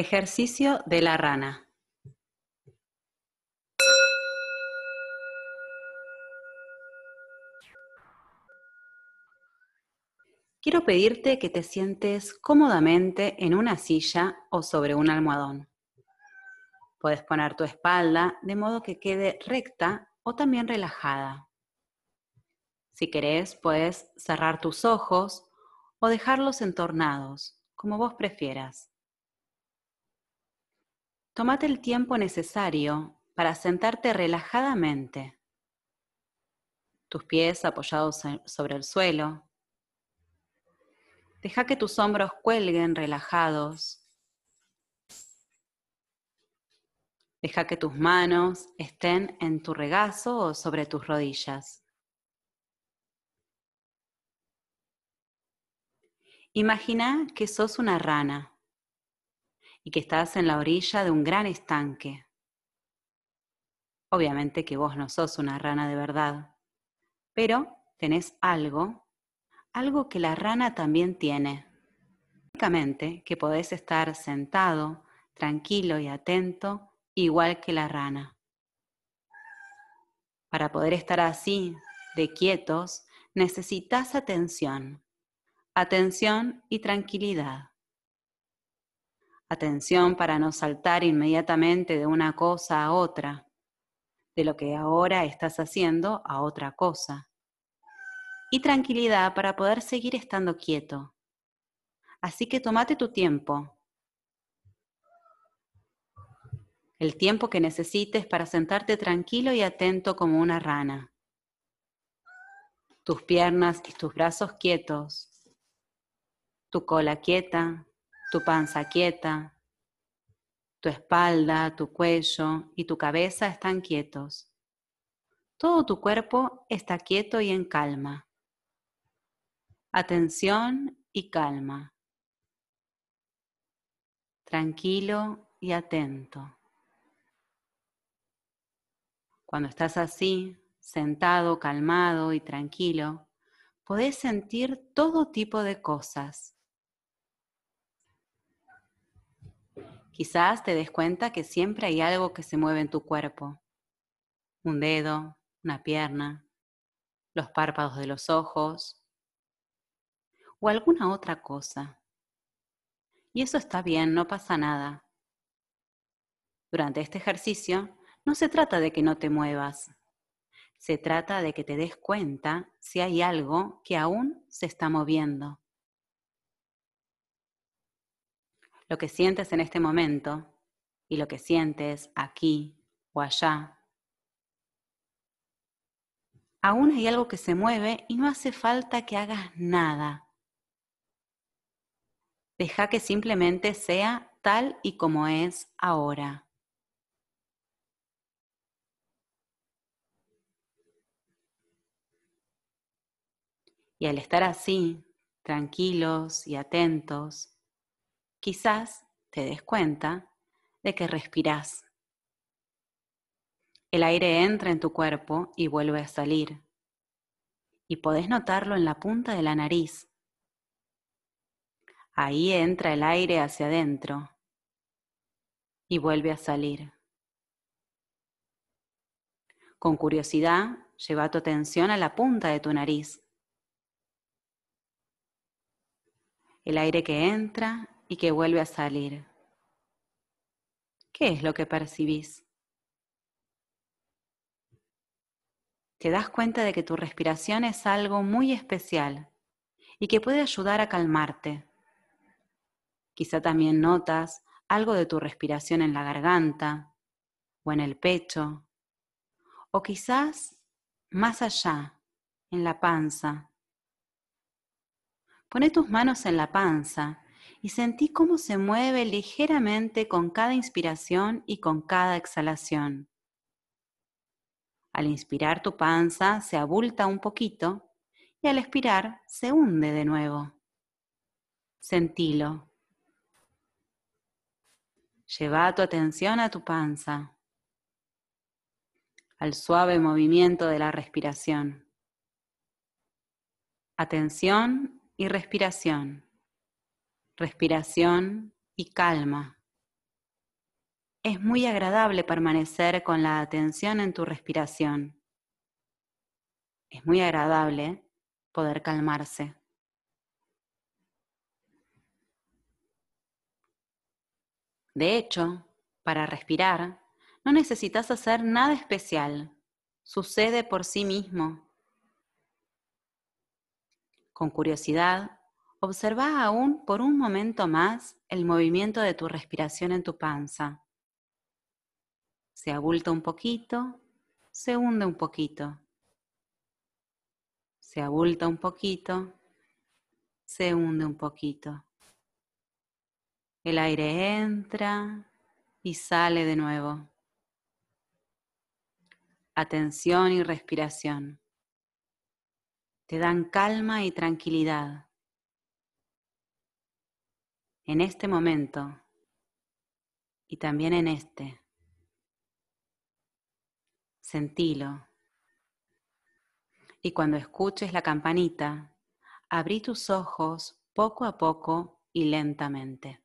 Ejercicio de la rana. Quiero pedirte que te sientes cómodamente en una silla o sobre un almohadón. Puedes poner tu espalda de modo que quede recta o también relajada. Si querés, puedes cerrar tus ojos o dejarlos entornados, como vos prefieras. Tómate el tiempo necesario para sentarte relajadamente. Tus pies apoyados sobre el suelo. Deja que tus hombros cuelguen relajados. Deja que tus manos estén en tu regazo o sobre tus rodillas. Imagina que sos una rana y que estás en la orilla de un gran estanque. Obviamente que vos no sos una rana de verdad, pero tenés algo, algo que la rana también tiene. Únicamente que podés estar sentado, tranquilo y atento, igual que la rana. Para poder estar así, de quietos, necesitas atención, atención y tranquilidad. Atención para no saltar inmediatamente de una cosa a otra, de lo que ahora estás haciendo a otra cosa. Y tranquilidad para poder seguir estando quieto. Así que tomate tu tiempo. El tiempo que necesites para sentarte tranquilo y atento como una rana. Tus piernas y tus brazos quietos. Tu cola quieta, tu panza quieta, tu espalda, tu cuello y tu cabeza están quietos. Todo tu cuerpo está quieto y en calma. Atención y calma. Tranquilo y atento. Cuando estás así, sentado, calmado y tranquilo, podés sentir todo tipo de cosas Quizás te des cuenta que siempre hay algo que se mueve en tu cuerpo. Un dedo, una pierna, los párpados de los ojos o alguna otra cosa. Y eso está bien, no pasa nada. Durante este ejercicio no se trata de que no te muevas, se trata de que te des cuenta si hay algo que aún se está moviendo. Lo que sientes en este momento y lo que sientes aquí o allá. Aún hay algo que se mueve y no hace falta que hagas nada. Deja que simplemente sea tal y como es ahora. Y al estar así, tranquilos y atentos, quizás te des cuenta de que respirás. El aire entra en tu cuerpo y vuelve a salir. Y podés notarlo en la punta de la nariz. Ahí entra el aire hacia adentro y vuelve a salir. Con curiosidad, lleva tu atención a la punta de tu nariz. El aire que entra y que vuelve a salir. ¿Qué es lo que percibís? Te das cuenta de que tu respiración es algo muy especial y que puede ayudar a calmarte. Quizá también notas algo de tu respiración en la garganta o en el pecho, o quizás más allá, en la panza. Pone tus manos en la panza y sentí cómo se mueve ligeramente con cada inspiración y con cada exhalación. Al inspirar tu panza se abulta un poquito y al expirar se hunde de nuevo. Sentilo. Lleva tu atención a tu panza, al suave movimiento de la respiración. Atención y respiración respiración y calma. Es muy agradable permanecer con la atención en tu respiración. Es muy agradable poder calmarse. De hecho, para respirar, no necesitas hacer nada especial. Sucede por sí mismo. Con curiosidad, observa aún por un momento más el movimiento de tu respiración en tu panza. Se abulta un poquito, se hunde un poquito. Se abulta un poquito, se hunde un poquito. El aire entra y sale de nuevo. Atención y respiración. Te dan calma y tranquilidad. En este momento y también en este. Sentilo. Y cuando escuches la campanita, abrí tus ojos poco a poco y lentamente.